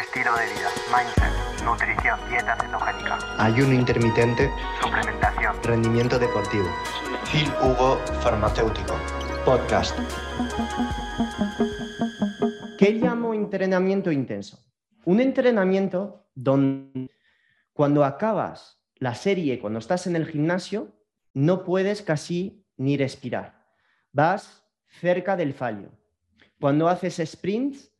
estilo de vida, mindset, nutrición, dieta cetogénica, ayuno intermitente, suplementación, rendimiento deportivo. Phil Hugo Farmacéutico, podcast. ¿Qué llamo entrenamiento intenso? Un entrenamiento donde cuando acabas la serie, cuando estás en el gimnasio, no puedes casi ni respirar. Vas cerca del fallo. Cuando haces sprints,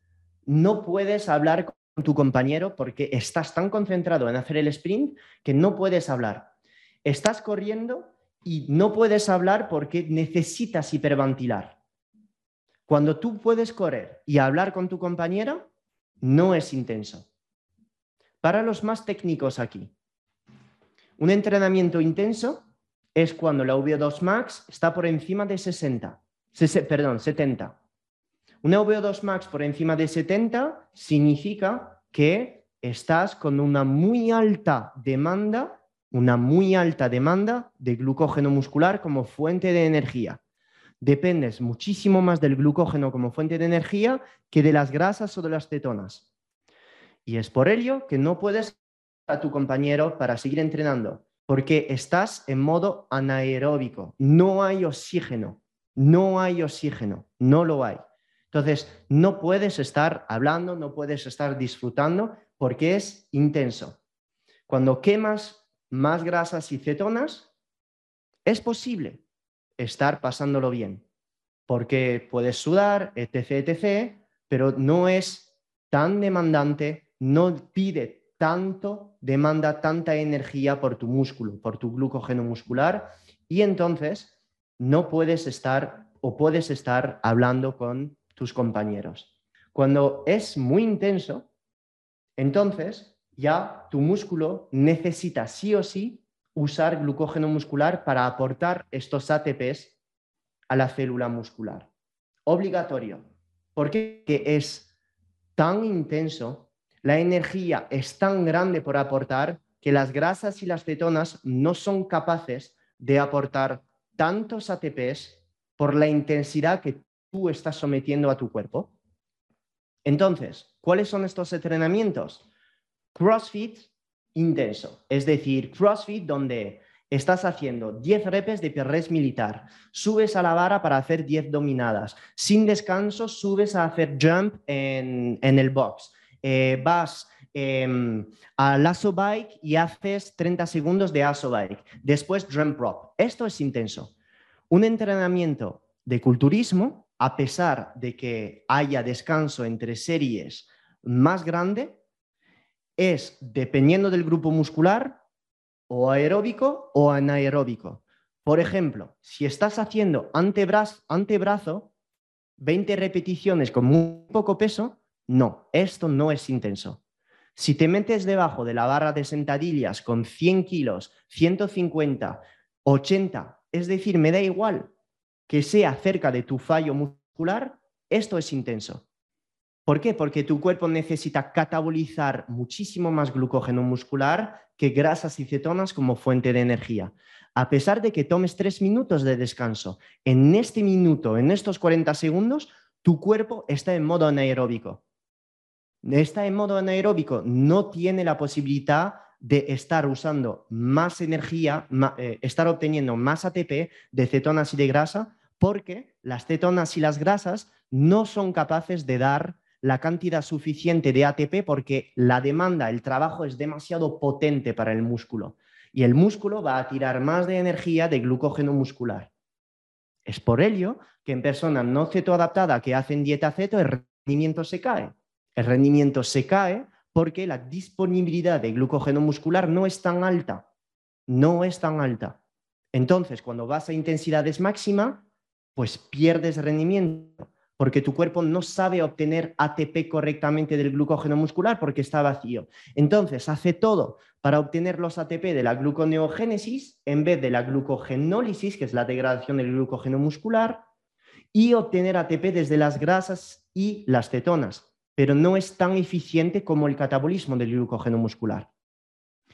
no puedes hablar con tu compañero porque estás tan concentrado en hacer el sprint que no puedes hablar. Estás corriendo y no puedes hablar porque necesitas hiperventilar. Cuando tú puedes correr y hablar con tu compañero, no es intenso. Para los más técnicos aquí, un entrenamiento intenso es cuando la VO2 max está por encima de 60, perdón, 70. Una VO2 max por encima de 70 significa que estás con una muy alta demanda, una muy alta demanda de glucógeno muscular como fuente de energía. Dependes muchísimo más del glucógeno como fuente de energía que de las grasas o de las cetonas. Y es por ello que no puedes a tu compañero para seguir entrenando, porque estás en modo anaeróbico, no hay oxígeno, no hay oxígeno, no lo hay. Entonces, no puedes estar hablando, no puedes estar disfrutando porque es intenso. Cuando quemas más grasas y cetonas, es posible estar pasándolo bien, porque puedes sudar, etc., etc., pero no es tan demandante, no pide tanto, demanda tanta energía por tu músculo, por tu glucógeno muscular, y entonces no puedes estar o puedes estar hablando con tus compañeros. Cuando es muy intenso, entonces ya tu músculo necesita sí o sí usar glucógeno muscular para aportar estos ATPs a la célula muscular. Obligatorio, porque es tan intenso, la energía es tan grande por aportar que las grasas y las cetonas no son capaces de aportar tantos ATPs por la intensidad que tú estás sometiendo a tu cuerpo. Entonces, ¿cuáles son estos entrenamientos? CrossFit intenso, es decir, CrossFit donde estás haciendo 10 repes de press militar, subes a la vara para hacer 10 dominadas, sin descanso subes a hacer jump en, el box, eh, vas em, al aso bike y haces 30 segundos de aso bike, después drum prop. Esto es intenso. Un entrenamiento de culturismo a pesar de que haya descanso entre series más grande, es dependiendo del grupo muscular o aeróbico o anaeróbico. Por ejemplo, si estás haciendo antebrazo, antebrazo 20 repeticiones con muy poco peso, no, esto no es intenso. Si te metes debajo de la barra de sentadillas con 100 kilos, 150, 80, es decir, me da igual, que sea cerca de tu fallo muscular, esto es intenso. ¿Por qué? Porque tu cuerpo necesita catabolizar muchísimo más glucógeno muscular que grasas y cetonas como fuente de energía. A pesar de que tomes tres minutos de descanso, en este minuto, en estos 40 segundos, tu cuerpo está en modo anaeróbico. Está en modo anaeróbico, no tiene la posibilidad de estar usando más energía, eh, estar obteniendo más ATP de cetonas y de grasa, porque las cetonas y las grasas no son capaces de dar la cantidad suficiente de ATP porque la demanda, el trabajo es demasiado potente para el músculo y el músculo va a tirar más de energía de glucógeno muscular. Es por ello que en personas no cetoadaptadas que hacen dieta ceto el rendimiento se cae. El rendimiento se cae porque la disponibilidad de glucógeno muscular no es tan alta. No es tan alta. Entonces, cuando vas a intensidades máximas, pues pierdes rendimiento porque tu cuerpo no sabe obtener ATP correctamente del glucógeno muscular porque está vacío. Entonces, hace todo para obtener los ATP de la gluconeogénesis en vez de la glucogenólisis, que es la degradación del glucógeno muscular, y obtener ATP desde las grasas y las cetonas pero no es tan eficiente como el catabolismo del glucógeno muscular.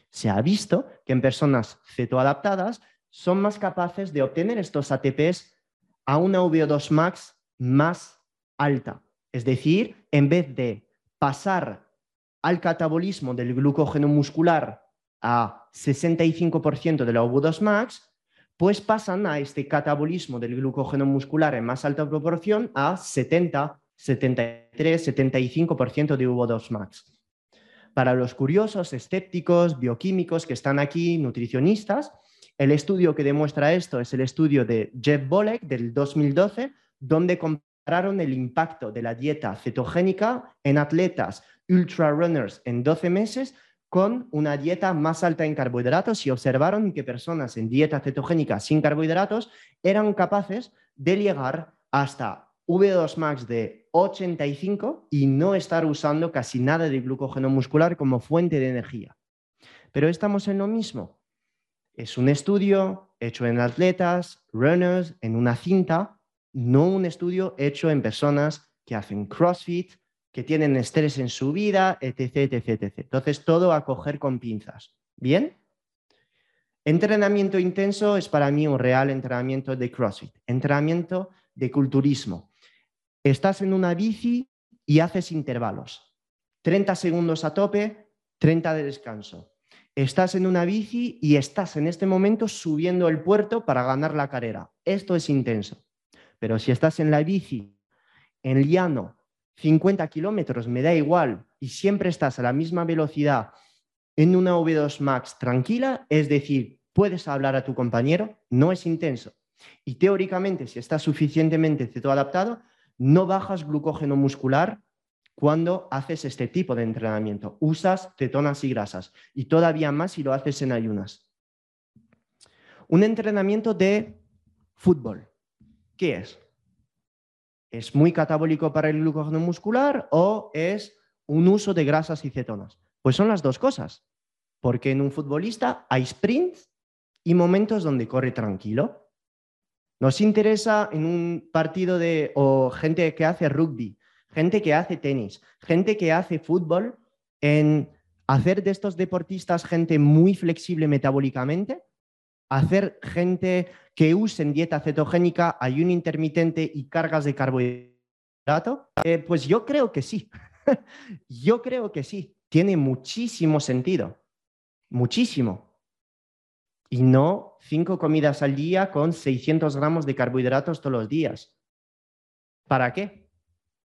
Se ha visto que en personas cetoadaptadas son más capaces de obtener estos ATPs a una VO2 max más alta. Es decir, en vez de pasar al catabolismo del glucógeno muscular a 65% de la OV2 max, pues pasan a este catabolismo del glucógeno muscular en más alta proporción a 70, 73, 75% de OV2 max. Para los curiosos, escépticos, bioquímicos que están aquí, nutricionistas, el estudio que demuestra esto es el estudio de Jeff Bolek del 2012, donde compararon el impacto de la dieta cetogénica en atletas ultra runners en 12 meses con una dieta más alta en carbohidratos y observaron que personas en dieta cetogénica sin carbohidratos eran capaces de llegar hasta V2 max de 85 y no estar usando casi nada de glucógeno muscular como fuente de energía. Pero estamos en lo mismo. Es un estudio hecho en atletas, runners, en una cinta, no un estudio hecho en personas que hacen CrossFit, que tienen estrés en su vida, etc, etc. Entonces, todo a coger con pinzas. ¿Bien? Entrenamiento intenso es para mí un real entrenamiento de CrossFit, entrenamiento de culturismo. Estás en una bici y haces intervalos. 30 segundos a tope, 30 de descanso. Estás en una bici y estás en este momento subiendo el puerto para ganar la carrera. Esto es intenso. Pero si estás en la bici, en llano, 50 kilómetros, me da igual, y siempre estás a la misma velocidad en una V2 Max tranquila, es decir, puedes hablar a tu compañero, no es intenso. Y teóricamente, si estás suficientemente cetoadaptado, no bajas glucógeno muscular cuando haces este tipo de entrenamiento. Usas cetonas y grasas y todavía más si lo haces en ayunas. Un entrenamiento de fútbol. ¿Qué es? ¿Es muy catabólico para el glucógeno muscular o es un uso de grasas y cetonas? Pues son las dos cosas, porque en un futbolista hay sprints y momentos donde corre tranquilo. Nos interesa en un partido de o gente que hace rugby, gente que hace tenis, gente que hace fútbol, en hacer de estos deportistas gente muy flexible metabólicamente, hacer gente que usen dieta cetogénica, ayuno intermitente y cargas de carbohidrato? Eh, pues yo creo que sí. yo creo que sí. Tiene muchísimo sentido. Muchísimo. Y no cinco comidas al día con 600 gramos de carbohidratos todos los días. ¿Para qué?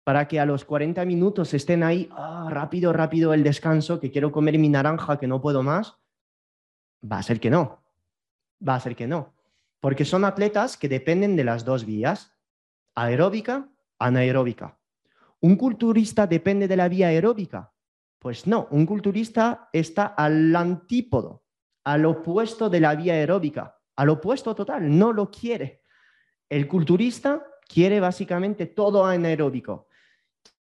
Para que a los 40 minutos estén ahí, ah, rápido, rápido el descanso, que quiero comer mi naranja, que no puedo más. Va a ser que no. Va a ser que no porque son atletas que dependen de las dos vías, aeróbica, anaeróbica. ¿Un culturista depende de la vía aeróbica? Pues no, un culturista está al antípodo, al opuesto de la vía aeróbica, al opuesto total, no lo quiere. El culturista quiere básicamente todo anaeróbico,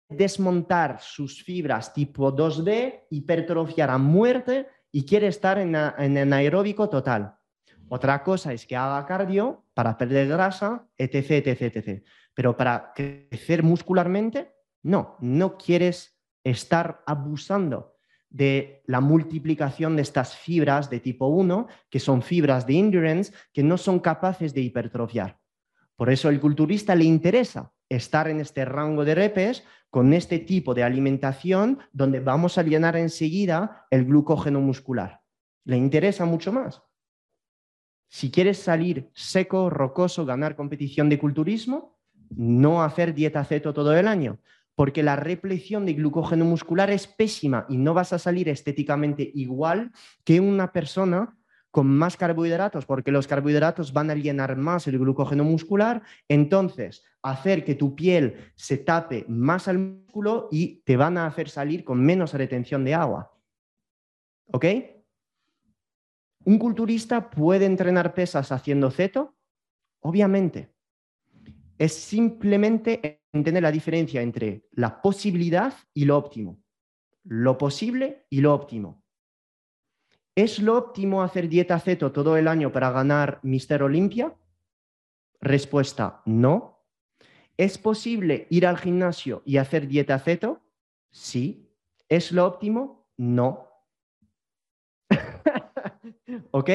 desmontar sus fibras tipo 2D, hipertrofiar a muerte y quiere estar en, anaeróbico total. Otra cosa es que haga cardio para perder grasa, etc, etc, etc. Pero para crecer muscularmente, no, no quieres estar abusando de la multiplicación de estas fibras de tipo 1, que son fibras de endurance, que no son capaces de hipertrofiar. Por eso el culturista le interesa estar en este rango de repes con este tipo de alimentación donde vamos a llenar enseguida el glucógeno muscular. Le interesa mucho más. Si quieres salir seco, rocoso, ganar competición de culturismo, no hacer dieta ceto todo el año, porque la repleción de glucógeno muscular es pésima y no vas a salir estéticamente igual que una persona con más carbohidratos, porque los carbohidratos van a llenar más el glucógeno muscular, entonces hacer que tu piel se tape más al músculo y te van a hacer salir con menos retención de agua. ¿Ok? ¿Un culturista puede entrenar pesas haciendo ceto? Obviamente. Es simplemente entender la diferencia entre la posibilidad y lo óptimo. Lo posible y lo óptimo. ¿Es lo óptimo hacer dieta ceto todo el año para ganar Mister Olimpia? Respuesta, no. ¿Es posible ir al gimnasio y hacer dieta ceto? Sí. ¿Es lo óptimo? No. ¿Ok?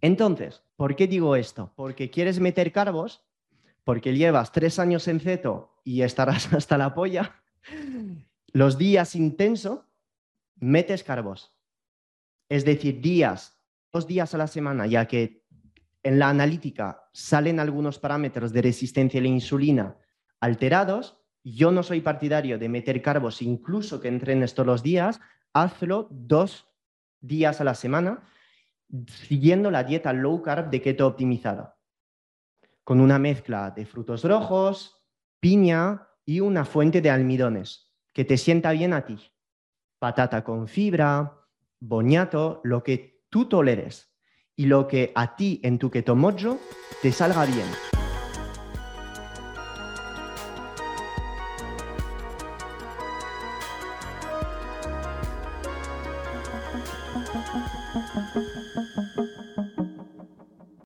Entonces, ¿por qué digo esto? Porque quieres meter carbos, porque llevas tres años en ceto y estarás hasta la polla, Los días intensos, metes carbos. Es decir, días, dos días a la semana, ya que en la analítica salen algunos parámetros de resistencia a la insulina alterados, yo no soy partidario de meter carbos, incluso que entrenes todos los días, hazlo dos días a la semana, siguiendo la dieta low carb de keto optimizada, con una mezcla de frutos rojos, piña y una fuente de almidones que te sienta bien a ti. Patata con fibra, boñato, lo que tú toleres y lo que a ti en tu keto mojo te salga bien.